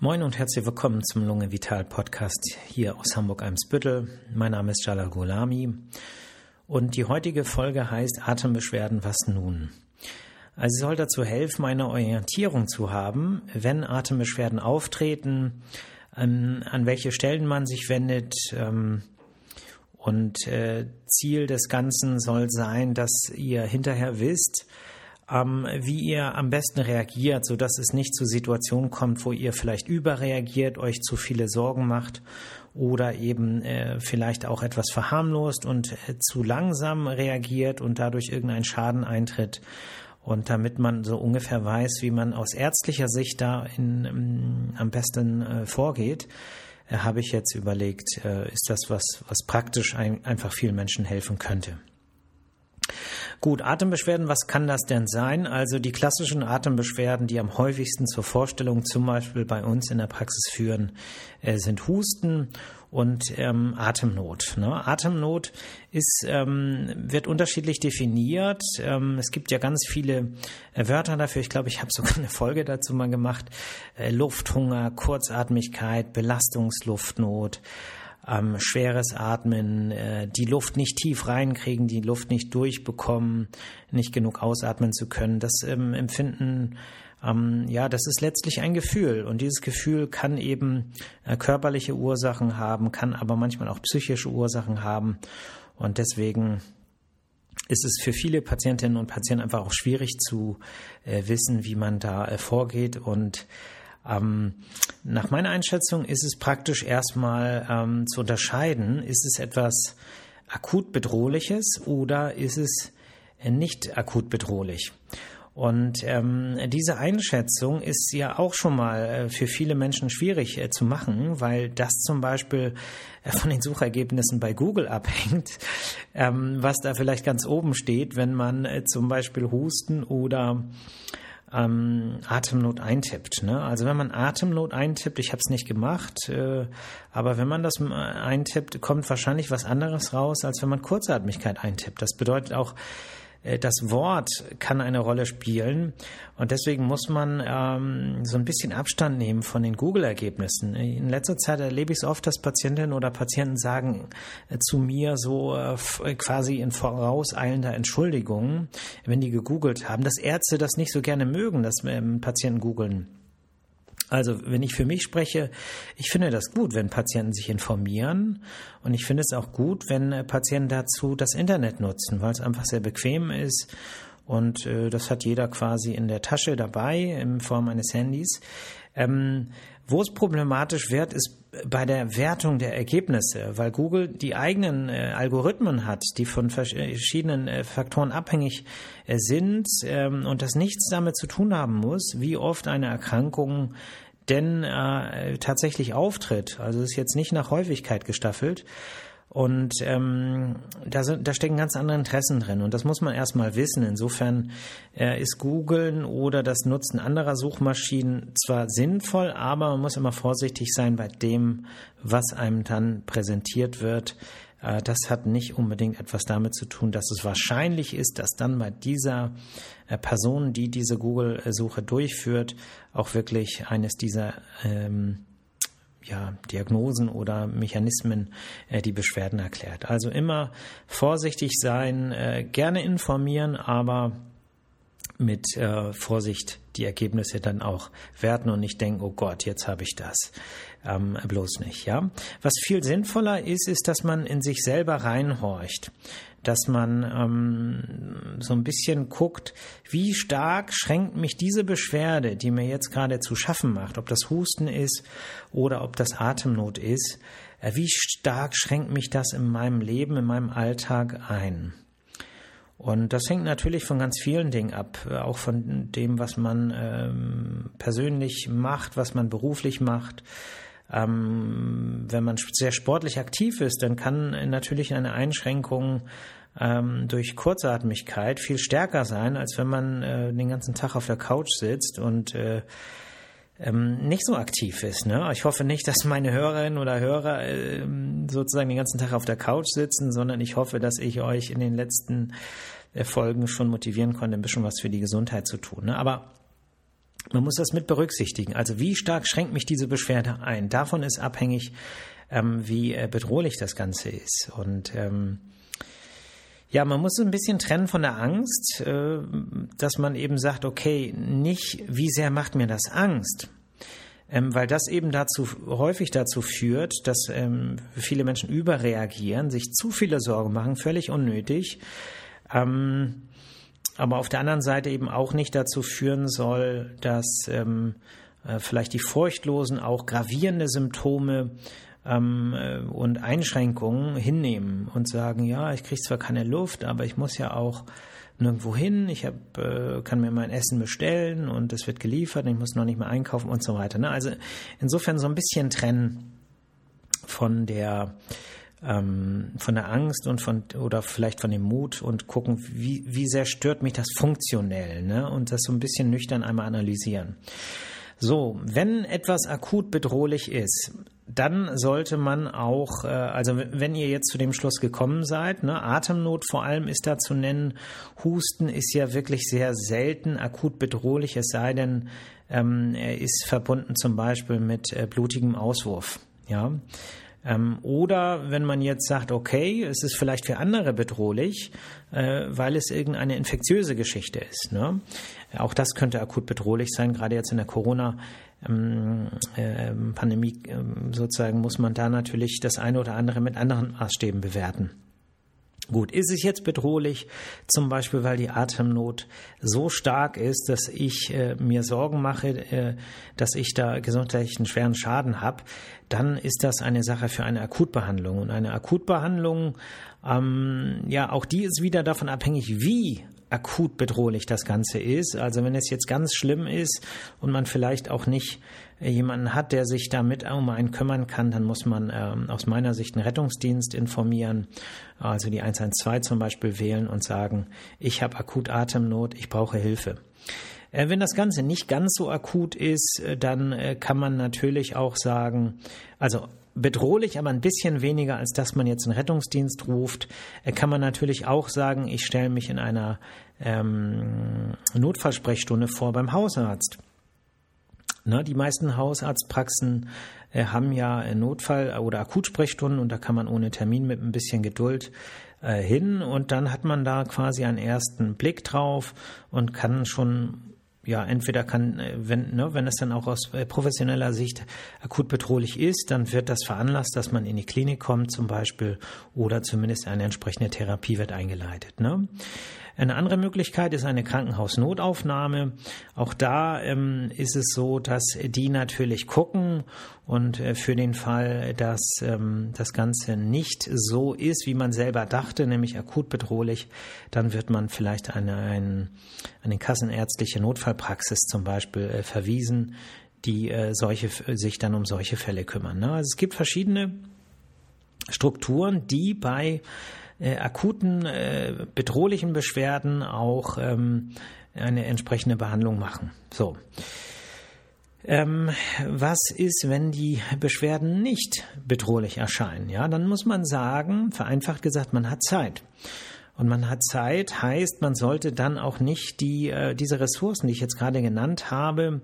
Moin und herzlich willkommen zum Lunge Vital Podcast hier aus Hamburg-Eimsbüttel. Mein Name ist Jalal Golami und die heutige Folge heißt Atembeschwerden, was nun? Also sie soll dazu helfen, eine Orientierung zu haben, wenn Atembeschwerden auftreten, an, an welche Stellen man sich wendet. Ähm, und äh, Ziel des Ganzen soll sein, dass ihr hinterher wisst, ähm, wie ihr am besten reagiert, so dass es nicht zu Situationen kommt, wo ihr vielleicht überreagiert, euch zu viele Sorgen macht oder eben äh, vielleicht auch etwas verharmlost und äh, zu langsam reagiert und dadurch irgendein Schaden eintritt. Und damit man so ungefähr weiß, wie man aus ärztlicher Sicht da in, um, am besten äh, vorgeht, äh, habe ich jetzt überlegt, äh, ist das was, was praktisch ein, einfach vielen Menschen helfen könnte. Gut, Atembeschwerden, was kann das denn sein? Also die klassischen Atembeschwerden, die am häufigsten zur Vorstellung zum Beispiel bei uns in der Praxis führen, äh, sind Husten und ähm, Atemnot. Ne? Atemnot ist, ähm, wird unterschiedlich definiert. Ähm, es gibt ja ganz viele äh, Wörter dafür. Ich glaube, ich habe sogar eine Folge dazu mal gemacht. Äh, Lufthunger, Kurzatmigkeit, Belastungsluftnot ähm, schweres Atmen, äh, die Luft nicht tief reinkriegen, die Luft nicht durchbekommen, nicht genug ausatmen zu können. Das ähm, Empfinden, ähm, ja, das ist letztlich ein Gefühl. Und dieses Gefühl kann eben äh, körperliche Ursachen haben, kann aber manchmal auch psychische Ursachen haben. Und deswegen ist es für viele Patientinnen und Patienten einfach auch schwierig zu äh, wissen, wie man da äh, vorgeht. Und ähm, nach meiner Einschätzung ist es praktisch erstmal ähm, zu unterscheiden, ist es etwas akut bedrohliches oder ist es nicht akut bedrohlich. Und ähm, diese Einschätzung ist ja auch schon mal äh, für viele Menschen schwierig äh, zu machen, weil das zum Beispiel äh, von den Suchergebnissen bei Google abhängt, ähm, was da vielleicht ganz oben steht, wenn man äh, zum Beispiel Husten oder ähm, Atemnot eintippt. Ne? Also wenn man Atemnot eintippt, ich habe es nicht gemacht, äh, aber wenn man das eintippt, kommt wahrscheinlich was anderes raus, als wenn man Kurzatmigkeit eintippt. Das bedeutet auch, äh, das Wort kann eine Rolle spielen und deswegen muss man ähm, so ein bisschen Abstand nehmen von den Google-Ergebnissen. In letzter Zeit erlebe ich es oft, dass Patientinnen oder Patienten sagen äh, zu mir so äh, äh, quasi in vorauseilender Entschuldigung, wenn die gegoogelt haben, dass Ärzte das nicht so gerne mögen, dass ähm, Patienten googeln. Also, wenn ich für mich spreche, ich finde das gut, wenn Patienten sich informieren und ich finde es auch gut, wenn äh, Patienten dazu das Internet nutzen, weil es einfach sehr bequem ist und äh, das hat jeder quasi in der Tasche dabei in Form eines Handys. Ähm, wo es problematisch wird, ist bei der Wertung der Ergebnisse, weil Google die eigenen äh, Algorithmen hat, die von verschiedenen äh, Faktoren abhängig äh, sind ähm, und das nichts damit zu tun haben muss, wie oft eine Erkrankung denn äh, tatsächlich auftritt. Also es ist jetzt nicht nach Häufigkeit gestaffelt, und ähm, da, sind, da stecken ganz andere Interessen drin und das muss man erstmal wissen. Insofern äh, ist Googlen oder das Nutzen anderer Suchmaschinen zwar sinnvoll, aber man muss immer vorsichtig sein bei dem, was einem dann präsentiert wird. Äh, das hat nicht unbedingt etwas damit zu tun, dass es wahrscheinlich ist, dass dann bei dieser äh, Person, die diese Google-Suche durchführt, auch wirklich eines dieser ähm, ja, Diagnosen oder Mechanismen äh, die Beschwerden erklärt. Also immer vorsichtig sein, äh, gerne informieren, aber mit äh, Vorsicht die Ergebnisse dann auch werten und nicht denken, oh Gott, jetzt habe ich das. Ähm, bloß nicht, ja. Was viel sinnvoller ist, ist, dass man in sich selber reinhorcht dass man ähm, so ein bisschen guckt, wie stark schränkt mich diese Beschwerde, die mir jetzt gerade zu schaffen macht, ob das Husten ist oder ob das Atemnot ist, äh, wie stark schränkt mich das in meinem Leben, in meinem Alltag ein. Und das hängt natürlich von ganz vielen Dingen ab, äh, auch von dem, was man ähm, persönlich macht, was man beruflich macht, ähm, wenn man sehr sportlich aktiv ist, dann kann natürlich eine Einschränkung ähm, durch Kurzatmigkeit viel stärker sein, als wenn man äh, den ganzen Tag auf der Couch sitzt und äh, ähm, nicht so aktiv ist. Ne? Ich hoffe nicht, dass meine Hörerinnen oder Hörer äh, sozusagen den ganzen Tag auf der Couch sitzen, sondern ich hoffe, dass ich euch in den letzten äh, Folgen schon motivieren konnte, ein bisschen was für die Gesundheit zu tun. Ne? Aber man muss das mit berücksichtigen. Also wie stark schränkt mich diese Beschwerde ein? Davon ist abhängig, ähm, wie äh, bedrohlich das Ganze ist. Und ähm, ja, man muss ein bisschen trennen von der Angst, äh, dass man eben sagt, okay, nicht, wie sehr macht mir das Angst? Ähm, weil das eben dazu häufig dazu führt, dass ähm, viele Menschen überreagieren, sich zu viele Sorgen machen, völlig unnötig. Ähm, aber auf der anderen Seite eben auch nicht dazu führen soll, dass ähm, äh, vielleicht die Furchtlosen auch gravierende Symptome ähm, äh, und Einschränkungen hinnehmen und sagen, ja, ich kriege zwar keine Luft, aber ich muss ja auch nirgendwo hin, ich hab, äh, kann mir mein Essen bestellen und es wird geliefert, ich muss noch nicht mehr einkaufen und so weiter. Ne? Also insofern so ein bisschen trennen von der ähm, von der Angst und von oder vielleicht von dem Mut und gucken, wie, wie sehr stört mich das funktionell, ne? Und das so ein bisschen nüchtern einmal analysieren. So, wenn etwas akut bedrohlich ist, dann sollte man auch, äh, also wenn ihr jetzt zu dem Schluss gekommen seid, ne, Atemnot vor allem ist da zu nennen, Husten ist ja wirklich sehr selten akut bedrohlich, es sei denn, ähm, er ist verbunden zum Beispiel mit äh, blutigem Auswurf. Ja, ähm, oder wenn man jetzt sagt, okay, es ist vielleicht für andere bedrohlich, äh, weil es irgendeine infektiöse Geschichte ist. Ne? Auch das könnte akut bedrohlich sein, gerade jetzt in der Corona. Ähm, äh, Pandemie äh, sozusagen muss man da natürlich das eine oder andere mit anderen Maßstäben bewerten. Gut, ist es jetzt bedrohlich, zum Beispiel weil die Atemnot so stark ist, dass ich äh, mir Sorgen mache, äh, dass ich da gesundheitlich einen schweren Schaden habe, dann ist das eine Sache für eine Akutbehandlung. Und eine Akutbehandlung, ähm, ja, auch die ist wieder davon abhängig, wie akut bedrohlich das Ganze ist. Also wenn es jetzt ganz schlimm ist und man vielleicht auch nicht äh, jemanden hat, der sich damit um einen kümmern kann, dann muss man ähm, aus meiner Sicht einen Rettungsdienst informieren, also die 112 zum Beispiel wählen und sagen, ich habe akut Atemnot, ich brauche Hilfe. Äh, wenn das Ganze nicht ganz so akut ist, äh, dann kann man natürlich auch sagen, also bedrohlich, aber ein bisschen weniger, als dass man jetzt einen Rettungsdienst ruft, kann man natürlich auch sagen, ich stelle mich in einer ähm, Notfallsprechstunde vor beim Hausarzt. Na, die meisten Hausarztpraxen äh, haben ja Notfall- oder Akutsprechstunden und da kann man ohne Termin mit ein bisschen Geduld äh, hin und dann hat man da quasi einen ersten Blick drauf und kann schon ja, entweder kann, äh, wenn, ne, wenn es dann auch aus äh, professioneller Sicht akut bedrohlich ist, dann wird das veranlasst, dass man in die Klinik kommt zum Beispiel oder zumindest eine entsprechende Therapie wird eingeleitet. Ne? Eine andere Möglichkeit ist eine Krankenhausnotaufnahme. Auch da ähm, ist es so, dass die natürlich gucken und äh, für den Fall, dass ähm, das Ganze nicht so ist, wie man selber dachte, nämlich akut bedrohlich, dann wird man vielleicht eine, ein, eine kassenärztliche Notfallpraxis zum Beispiel äh, verwiesen, die äh, solche, sich dann um solche Fälle kümmern. Ne? Also es gibt verschiedene Strukturen, die bei äh, akuten, äh, bedrohlichen Beschwerden auch ähm, eine entsprechende Behandlung machen. So. Ähm, was ist, wenn die Beschwerden nicht bedrohlich erscheinen? Ja, dann muss man sagen, vereinfacht gesagt, man hat Zeit. Und man hat Zeit, heißt, man sollte dann auch nicht die, äh, diese Ressourcen, die ich jetzt gerade genannt habe,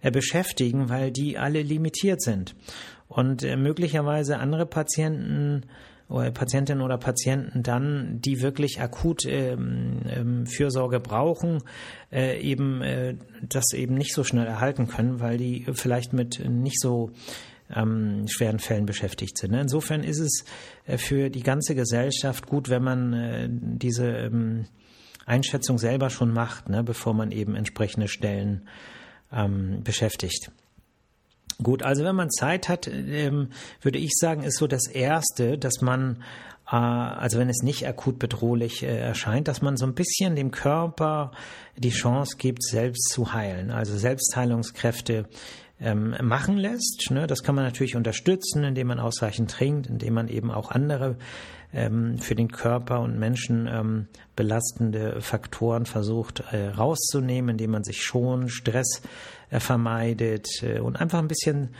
äh, beschäftigen, weil die alle limitiert sind. Und äh, möglicherweise andere Patienten Patientinnen oder Patienten dann, die wirklich akut ähm, ähm, Fürsorge brauchen, äh, eben äh, das eben nicht so schnell erhalten können, weil die vielleicht mit nicht so ähm, schweren Fällen beschäftigt sind. Ne? Insofern ist es äh, für die ganze Gesellschaft gut, wenn man äh, diese ähm, Einschätzung selber schon macht, ne, bevor man eben entsprechende Stellen ähm, beschäftigt. Gut, also wenn man Zeit hat, ähm, würde ich sagen, ist so das Erste, dass man, äh, also wenn es nicht akut bedrohlich äh, erscheint, dass man so ein bisschen dem Körper die Chance gibt, selbst zu heilen. Also Selbstheilungskräfte ähm, machen lässt. Ne? Das kann man natürlich unterstützen, indem man ausreichend trinkt, indem man eben auch andere ähm, für den Körper und Menschen ähm, belastende Faktoren versucht äh, rauszunehmen, indem man sich schon Stress äh, vermeidet äh, und einfach ein bisschen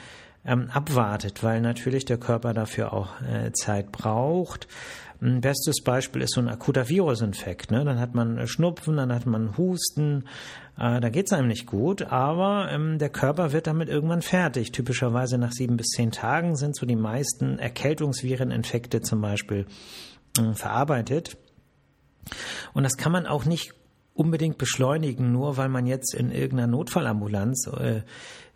ähm, abwartet, weil natürlich der Körper dafür auch äh, Zeit braucht. Ein bestes Beispiel ist so ein akuter Virusinfekt. Ne? Dann hat man Schnupfen, dann hat man Husten, äh, da geht es einem nicht gut, aber ähm, der Körper wird damit irgendwann fertig. Typischerweise nach sieben bis zehn Tagen sind so die meisten Erkältungsvireninfekte zum Beispiel äh, verarbeitet. Und das kann man auch nicht unbedingt beschleunigen, nur weil man jetzt in irgendeiner Notfallambulanz äh,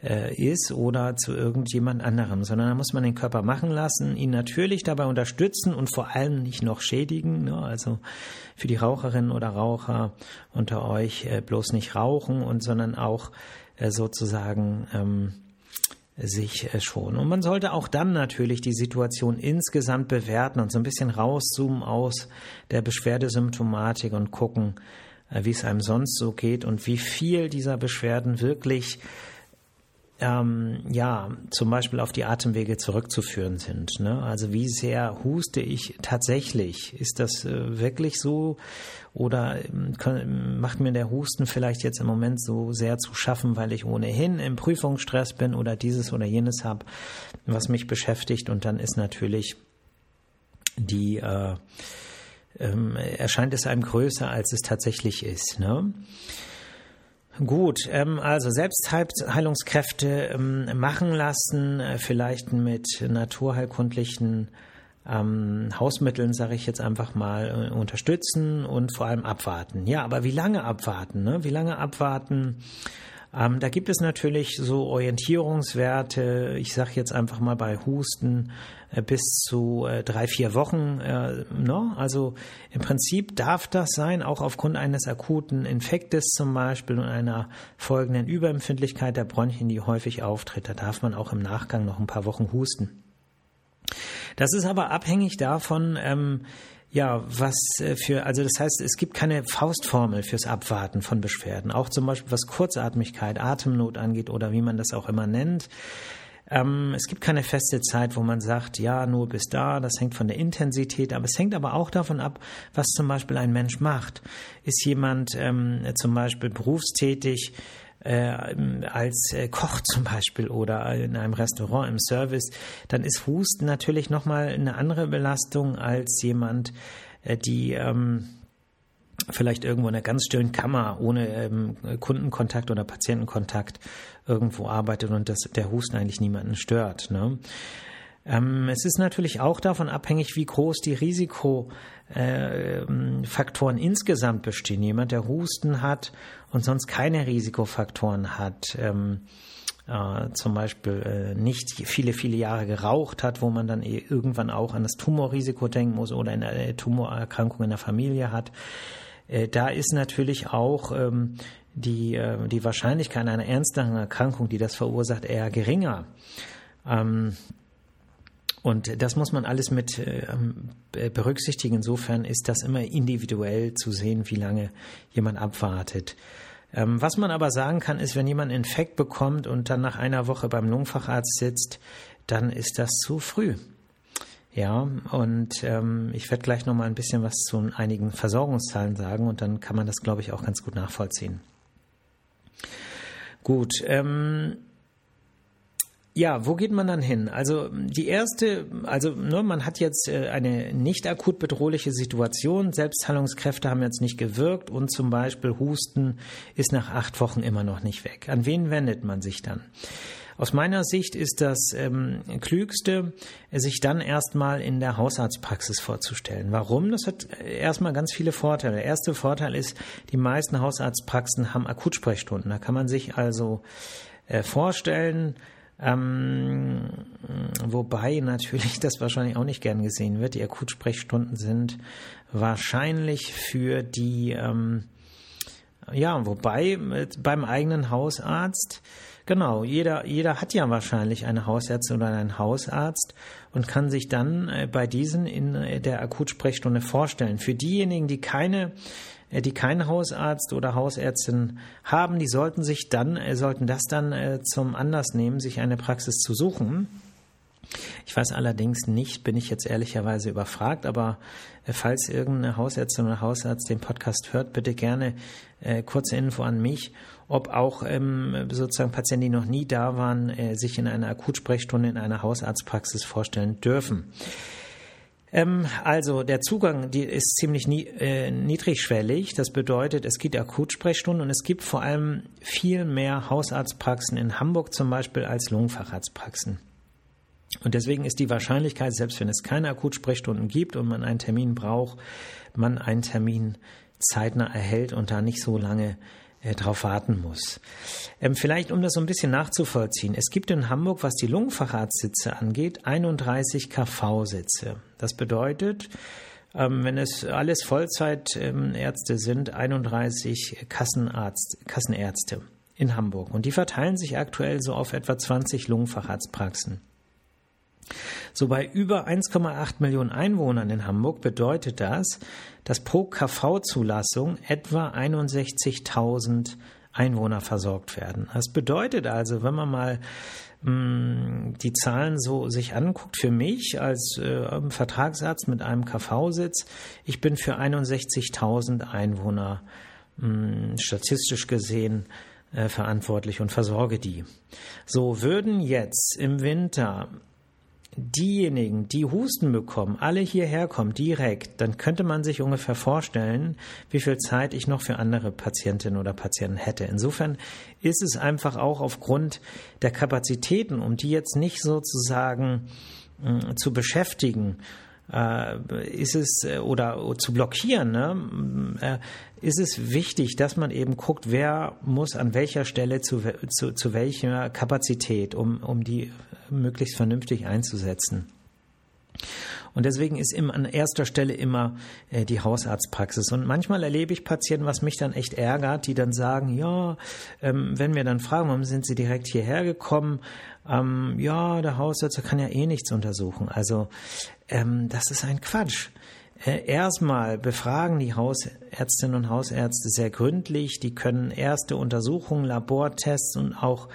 äh, ist oder zu irgendjemand anderem, sondern da muss man den Körper machen lassen, ihn natürlich dabei unterstützen und vor allem nicht noch schädigen. Ne? Also für die Raucherinnen oder Raucher unter euch äh, bloß nicht rauchen und sondern auch äh, sozusagen ähm, sich äh, schon. Und man sollte auch dann natürlich die Situation insgesamt bewerten und so ein bisschen rauszoomen aus der Beschwerdesymptomatik und gucken, wie es einem sonst so geht und wie viel dieser Beschwerden wirklich ähm, ja, zum Beispiel auf die Atemwege zurückzuführen sind. Ne? Also wie sehr huste ich tatsächlich? Ist das äh, wirklich so? Oder ähm, können, macht mir der Husten vielleicht jetzt im Moment so sehr zu schaffen, weil ich ohnehin im Prüfungsstress bin oder dieses oder jenes habe, was mich beschäftigt? Und dann ist natürlich die äh, ähm, erscheint es einem größer, als es tatsächlich ist. Ne? Gut, ähm, also Selbstheilungskräfte ähm, machen lassen, äh, vielleicht mit naturheilkundlichen ähm, Hausmitteln, sage ich jetzt einfach mal, äh, unterstützen und vor allem abwarten. Ja, aber wie lange abwarten? Ne? Wie lange abwarten? Ähm, da gibt es natürlich so Orientierungswerte, ich sage jetzt einfach mal bei Husten äh, bis zu äh, drei, vier Wochen. Äh, ne? Also im Prinzip darf das sein, auch aufgrund eines akuten Infektes zum Beispiel und einer folgenden Überempfindlichkeit der Bronchien, die häufig auftritt. Da darf man auch im Nachgang noch ein paar Wochen husten. Das ist aber abhängig davon, ähm, ja, was äh, für, also das heißt, es gibt keine Faustformel fürs Abwarten von Beschwerden. Auch zum Beispiel was Kurzatmigkeit, Atemnot angeht oder wie man das auch immer nennt. Ähm, es gibt keine feste Zeit, wo man sagt, ja, nur bis da, das hängt von der Intensität ab. Es hängt aber auch davon ab, was zum Beispiel ein Mensch macht. Ist jemand ähm, zum Beispiel berufstätig, äh, als äh, Koch zum Beispiel oder in einem Restaurant im Service, dann ist Husten natürlich nochmal eine andere Belastung als jemand, äh, die ähm, vielleicht irgendwo in einer ganz stillen Kammer ohne ähm, Kundenkontakt oder Patientenkontakt irgendwo arbeitet und das, der Husten eigentlich niemanden stört. Ne? Ähm, es ist natürlich auch davon abhängig, wie groß die Risikofaktoren äh, insgesamt bestehen. Jemand, der Husten hat und sonst keine Risikofaktoren hat, ähm, äh, zum Beispiel äh, nicht viele, viele Jahre geraucht hat, wo man dann eh irgendwann auch an das Tumorrisiko denken muss oder eine Tumorerkrankung in der Familie hat. Da ist natürlich auch ähm, die, die Wahrscheinlichkeit einer ernsteren Erkrankung, die das verursacht, eher geringer. Ähm, und das muss man alles mit äh, berücksichtigen. Insofern ist das immer individuell zu sehen, wie lange jemand abwartet. Ähm, was man aber sagen kann, ist, wenn jemand einen Infekt bekommt und dann nach einer Woche beim Lungenfacharzt sitzt, dann ist das zu früh. Ja, und ähm, ich werde gleich noch mal ein bisschen was zu einigen Versorgungszahlen sagen und dann kann man das, glaube ich, auch ganz gut nachvollziehen. Gut, ähm, ja, wo geht man dann hin? Also die erste, also ne, man hat jetzt äh, eine nicht akut bedrohliche Situation, Selbstheilungskräfte haben jetzt nicht gewirkt und zum Beispiel Husten ist nach acht Wochen immer noch nicht weg. An wen wendet man sich dann? Aus meiner Sicht ist das ähm, Klügste, sich dann erstmal in der Hausarztpraxis vorzustellen. Warum? Das hat erstmal ganz viele Vorteile. Der erste Vorteil ist, die meisten Hausarztpraxen haben Akutsprechstunden. Da kann man sich also äh, vorstellen, ähm, wobei natürlich das wahrscheinlich auch nicht gern gesehen wird. Die Akutsprechstunden sind wahrscheinlich für die, ähm, ja, wobei beim eigenen Hausarzt, genau, jeder, jeder hat ja wahrscheinlich eine Hausärztin oder einen Hausarzt und kann sich dann äh, bei diesen in der Akutsprechstunde vorstellen. Für diejenigen, die keine äh, die keinen Hausarzt oder Hausärztin haben, die sollten sich dann, äh, sollten das dann äh, zum Anlass nehmen, sich eine Praxis zu suchen. Ich weiß allerdings nicht, bin ich jetzt ehrlicherweise überfragt, aber äh, falls irgendeine Hausärztin oder Hausarzt den Podcast hört, bitte gerne äh, kurze Info an mich, ob auch ähm, sozusagen Patienten, die noch nie da waren, äh, sich in einer Akutsprechstunde in einer Hausarztpraxis vorstellen dürfen. Ähm, also der Zugang die ist ziemlich äh, niedrigschwellig. Das bedeutet, es gibt Akutsprechstunden und es gibt vor allem viel mehr Hausarztpraxen in Hamburg zum Beispiel als Lungenfacharztpraxen. Und deswegen ist die Wahrscheinlichkeit, selbst wenn es keine Akutsprechstunden gibt und man einen Termin braucht, man einen Termin zeitnah erhält und da nicht so lange äh, drauf warten muss. Ähm, vielleicht, um das so ein bisschen nachzuvollziehen. Es gibt in Hamburg, was die Lungenfacharztsitze angeht, 31 KV-Sitze. Das bedeutet, ähm, wenn es alles Vollzeitärzte ähm, sind, 31 Kassenarzt, Kassenärzte in Hamburg. Und die verteilen sich aktuell so auf etwa 20 Lungenfacharztpraxen. So bei über 1,8 Millionen Einwohnern in Hamburg bedeutet das, dass pro KV-Zulassung etwa 61.000 Einwohner versorgt werden. Das bedeutet also, wenn man mal mh, mm, die Zahlen so sich anguckt, für mich als äh, Vertragsarzt mit einem KV-Sitz, ich bin für 61.000 Einwohner mh, mm, statistisch gesehen äh, verantwortlich und versorge die. So würden jetzt im Winter diejenigen, die Husten bekommen, alle hierher kommen direkt, dann könnte man sich ungefähr vorstellen, wie viel Zeit ich noch für andere Patientinnen oder Patienten hätte. Insofern ist es einfach auch aufgrund der Kapazitäten, um die jetzt nicht sozusagen äh, zu beschäftigen, ist es äh, oder zu blockieren, ne, äh, ist es wichtig, dass man eben guckt, wer muss an welcher Stelle zu, zu, zu welcher Kapazität, um, um die möglichst vernünftig einzusetzen. Und deswegen ist immer an erster Stelle immer äh, die Hausarztpraxis. Und manchmal erlebe ich Patienten, was mich dann echt ärgert, die dann sagen, ja, ähm, wenn wir dann fragen, warum sind sie direkt hierher gekommen? Ähm, ja, der Hausarzt kann ja eh nichts untersuchen. Also ähm, das ist ein Quatsch. Äh, erstmal befragen die Hausärztinnen und Hausärzte sehr gründlich. Die können erste Untersuchungen, Labortests und auch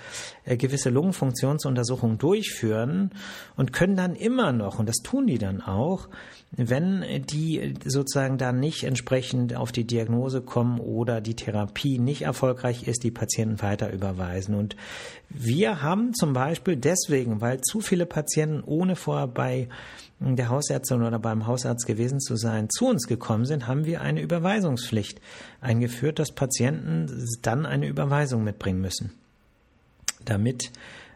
äh, gewisse Lungenfunktionsuntersuchungen durchführen und können dann immer noch, und das tun die dann auch, wenn die sozusagen dann nicht entsprechend auf die Diagnose kommen oder die Therapie nicht erfolgreich ist, die Patienten weiter überweisen. Und wir haben zum Beispiel deswegen, weil zu viele Patienten ohne vorher bei der Hausärztin oder beim Hausarzt gewesen zu sein, zu uns gekommen sind, haben wir eine Überweisungspflicht eingeführt, dass Patienten dann eine Überweisung mitbringen müssen, damit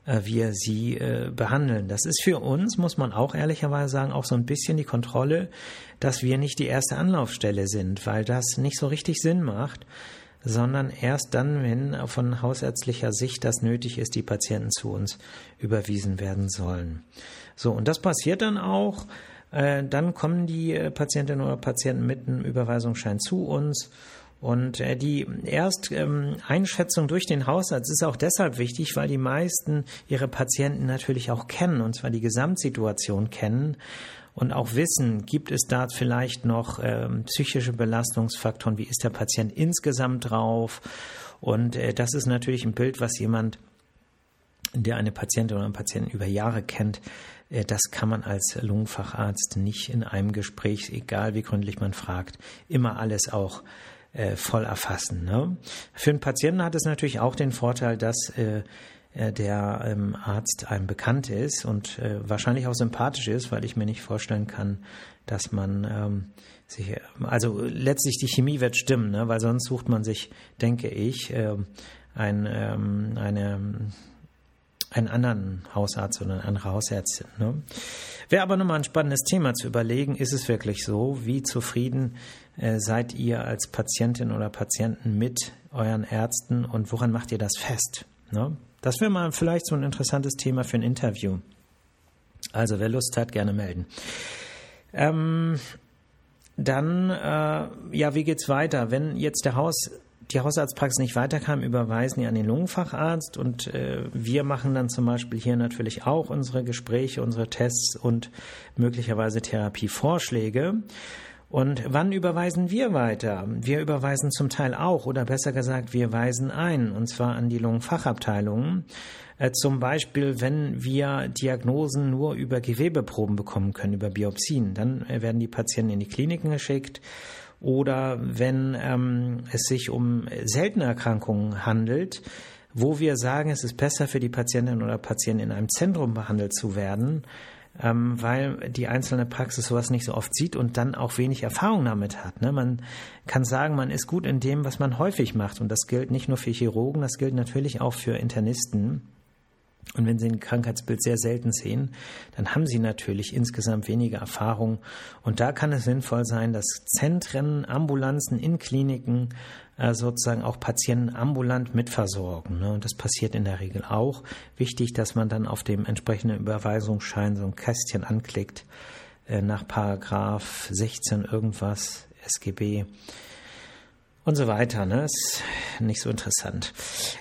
äh, wir sie äh, behandeln. Das ist für uns, muss man auch ehrlicherweise sagen, auch so ein bisschen die Kontrolle, dass wir nicht die erste Anlaufstelle sind, weil das nicht so richtig Sinn macht, sondern erst dann, wenn von hausärztlicher Sicht das nötig ist, die Patienten zu uns überwiesen werden sollen. So, und das passiert dann auch. Äh, dann kommen die äh, Patientinnen oder Patienten mit einem Überweisungsschein zu uns. Und äh, die Ersteinschätzung ähm, durch den Hausarzt ist auch deshalb wichtig, weil die meisten ihre Patienten natürlich auch kennen, und zwar die Gesamtsituation kennen und auch wissen, gibt es da vielleicht noch ähm, psychische Belastungsfaktoren, wie ist der Patient insgesamt drauf. Und das ist natürlich ein Bild, was jemand, der eine Patientin oder einen Patienten über Jahre kennt, das kann man als Lungenfacharzt nicht in einem Gespräch, egal wie gründlich man fragt, immer alles auch äh, voll erfassen. Ne? Für einen Patienten hat es natürlich auch den Vorteil, dass äh, äh, der ähm, Arzt einem bekannt ist und äh, wahrscheinlich auch sympathisch ist, weil ich mir nicht vorstellen kann, dass man ähm, sich, also letztlich die Chemie wird stimmen, ne? weil sonst sucht man sich, denke ich, äh, ein, ähm, eine, einen anderen Hausarzt oder eine andere Hausärztin. Ne? Wäre aber nochmal ein spannendes Thema zu überlegen, ist es wirklich so, wie zufrieden äh, seid ihr als Patientin oder Patienten mit euren Ärzten und woran macht ihr das fest? Ne? Das wäre mal vielleicht so ein interessantes Thema für ein Interview. Also wer Lust hat, gerne melden. Ähm, dann, äh, ja, wie geht's weiter? Wenn jetzt der Haus, die Hausarztpraxis nicht weiterkam, überweisen die an den Lungenfacharzt und äh, wir machen dann zum Beispiel hier natürlich auch unsere Gespräche, unsere Tests und möglicherweise Therapievorschläge. Und wann überweisen wir weiter? Wir überweisen zum Teil auch, oder besser gesagt, wir weisen ein, und zwar an die Lungenfachabteilungen. Äh, zum Beispiel, wenn wir Diagnosen nur über Gewebeproben bekommen können, über Biopsien, dann äh, werden die Patienten in die Kliniken geschickt. Oder wenn ähm, es sich um seltene Erkrankungen handelt, wo wir sagen, es ist besser für die Patientin oder Patienten in einem Zentrum behandelt zu werden, ähm, weil die einzelne Praxis sowas nicht so oft sieht und dann auch wenig Erfahrung damit hat. Ne? Man kann sagen, man ist gut in dem, was man häufig macht und das gilt nicht nur für Chirurgen, das gilt natürlich auch für Internisten. Und wenn Sie ein Krankheitsbild sehr selten sehen, dann haben Sie natürlich insgesamt weniger Erfahrung. Und da kann es sinnvoll sein, dass Zentren, Ambulanzen in Kliniken äh, sozusagen auch Patienten ambulant mitversorgen. Ne? Und das passiert in der Regel auch. Wichtig, dass man dann auf dem entsprechenden Überweisungsschein so ein Kästchen anklickt äh, nach Paragraph 16 irgendwas SGB und so weiter. Ne? Ist nicht so interessant.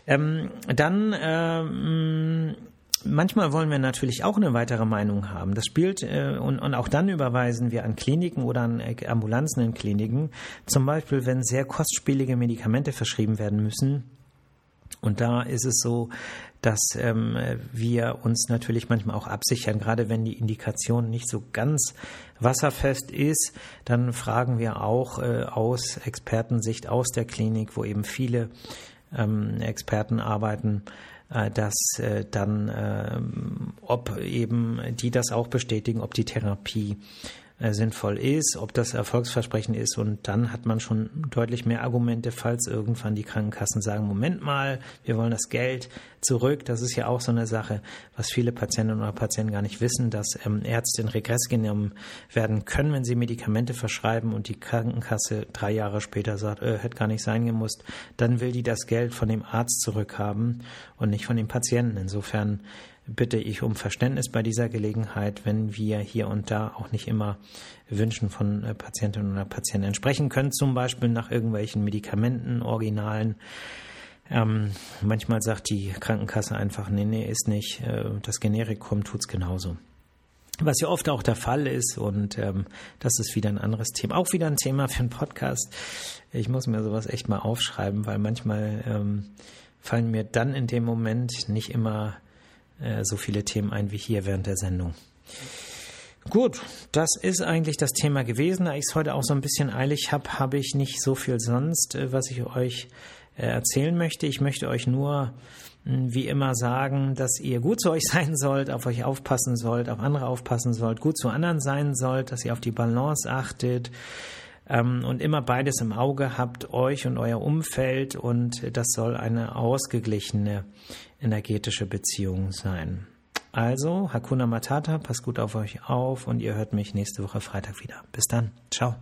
Ähm, dann ähm, manchmal wollen wir natürlich auch eine weitere Meinung haben. Das spielt äh, und, und auch dann überweisen wir an Kliniken oder an Ambulanzen in Kliniken. Zum Beispiel, wenn sehr kostspielige Medikamente verschrieben werden müssen. Und da ist es so, dass ähm, wir uns natürlich manchmal auch absichern, gerade wenn die Indikation nicht so ganz wasserfest ist, dann fragen wir auch äh, aus Expertensicht aus der Klinik, wo eben viele ähm, Experten arbeiten, äh, dass äh, dann, äh, ob eben die das auch bestätigen, ob die Therapie sinnvoll ist, ob das erfolgsversprechend ist. Und dann hat man schon deutlich mehr Argumente, falls irgendwann die Krankenkassen sagen, Moment mal, wir wollen das Geld zurück. Das ist ja auch so eine Sache, was viele Patientinnen oder Patienten gar nicht wissen, dass ähm, Ärzte in Regress genommen werden können, wenn sie Medikamente verschreiben und die Krankenkasse drei Jahre später sagt, äh, hätte gar nicht sein gemusst. Dann will die das Geld von dem Arzt zurückhaben und nicht von dem Patienten. Insofern bitte ich um Verständnis bei dieser Gelegenheit, wenn wir hier und da auch nicht immer Wünschen von äh, Patientinnen oder Patienten entsprechen können, zum Beispiel nach irgendwelchen Medikamenten, Originalen. Ähm, manchmal sagt die Krankenkasse einfach, nee, nee, ist nicht, äh, das Generikum tut's genauso. Was ja oft auch der Fall ist und ähm, das ist wieder ein anderes Thema, auch wieder ein Thema für einen Podcast. Ich muss mir sowas echt mal aufschreiben, weil manchmal ähm, fallen mir dann in dem Moment nicht immer äh, so viele Themen ein wie hier während der Sendung. Gut, das ist eigentlich das Thema gewesen. Da ich es heute auch so ein bisschen eilig habe, habe ich nicht so viel sonst, äh, was ich euch äh, erzählen möchte. Ich möchte euch nur hm, wie immer sagen, dass ihr gut zu euch sein sollt, auf euch aufpassen sollt, auf andere aufpassen sollt, gut zu anderen sein sollt, dass ihr auf die Balance achtet ähm, und immer beides im Auge habt, euch und euer Umfeld und das soll eine ausgeglichene energetische Beziehung sein. Also, Hakuna Matata, passt gut auf euch auf und ihr hört mich nächste Woche Freitag wieder. Bis dann. Ciao.